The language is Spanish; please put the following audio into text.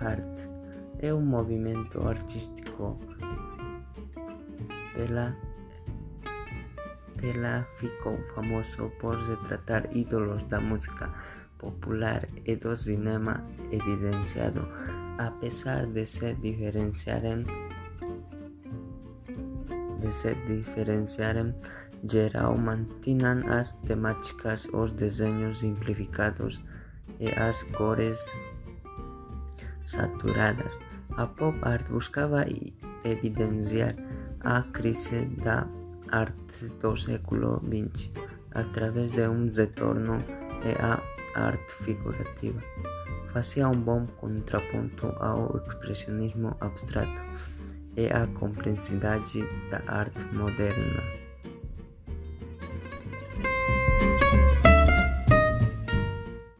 art é um movimento Pela ficou famoso por retratar ídolos da música popular e do cinema evidenciado, apesar de se diferenciarem de se diferenciarem geral mantinham as temáticas, os desenhos simplificados e as cores saturadas. A pop art buscava evidenciar a crise da arte do século XX através de um retorno a arte figurativa. Fazia um bom contraponto ao expressionismo abstrato e à complexidade da arte moderna.